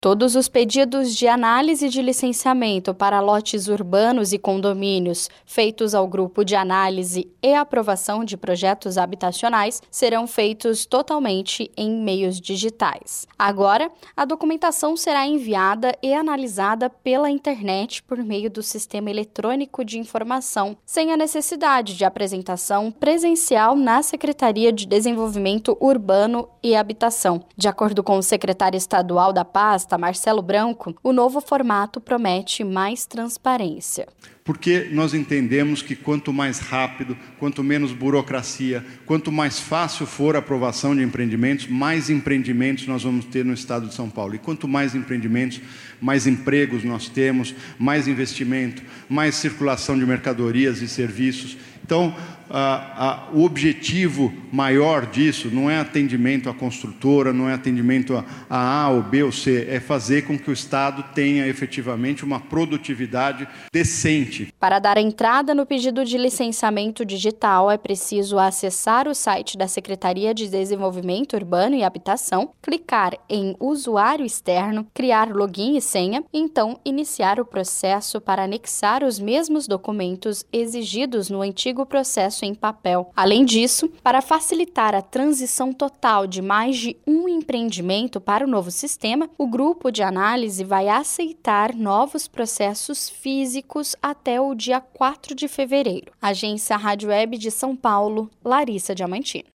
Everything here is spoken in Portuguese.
Todos os pedidos de análise de licenciamento para lotes urbanos e condomínios feitos ao grupo de análise e aprovação de projetos habitacionais serão feitos totalmente em meios digitais. Agora, a documentação será enviada e analisada pela internet por meio do sistema eletrônico de informação, sem a necessidade de apresentação presencial na Secretaria de Desenvolvimento Urbano e Habitação. De acordo com o secretário estadual da pasta, Marcelo Branco, o novo formato promete mais transparência. Porque nós entendemos que quanto mais rápido, quanto menos burocracia, quanto mais fácil for a aprovação de empreendimentos, mais empreendimentos nós vamos ter no estado de São Paulo. E quanto mais empreendimentos, mais empregos nós temos, mais investimento, mais circulação de mercadorias e serviços. Então, a, a, o objetivo maior disso não é atendimento à construtora, não é atendimento a, a A ou B ou C, é fazer com que o Estado tenha efetivamente uma produtividade decente. Para dar entrada no pedido de licenciamento digital, é preciso acessar o site da Secretaria de Desenvolvimento Urbano e Habitação, clicar em Usuário Externo, criar login e senha, e então iniciar o processo para anexar os mesmos documentos exigidos no antigo processo em papel. Além disso, para facilitar a transição total de mais de um empreendimento para o novo sistema, o grupo de análise vai aceitar novos processos físicos até o dia 4 de fevereiro. Agência Rádio Web de São Paulo, Larissa Diamantino.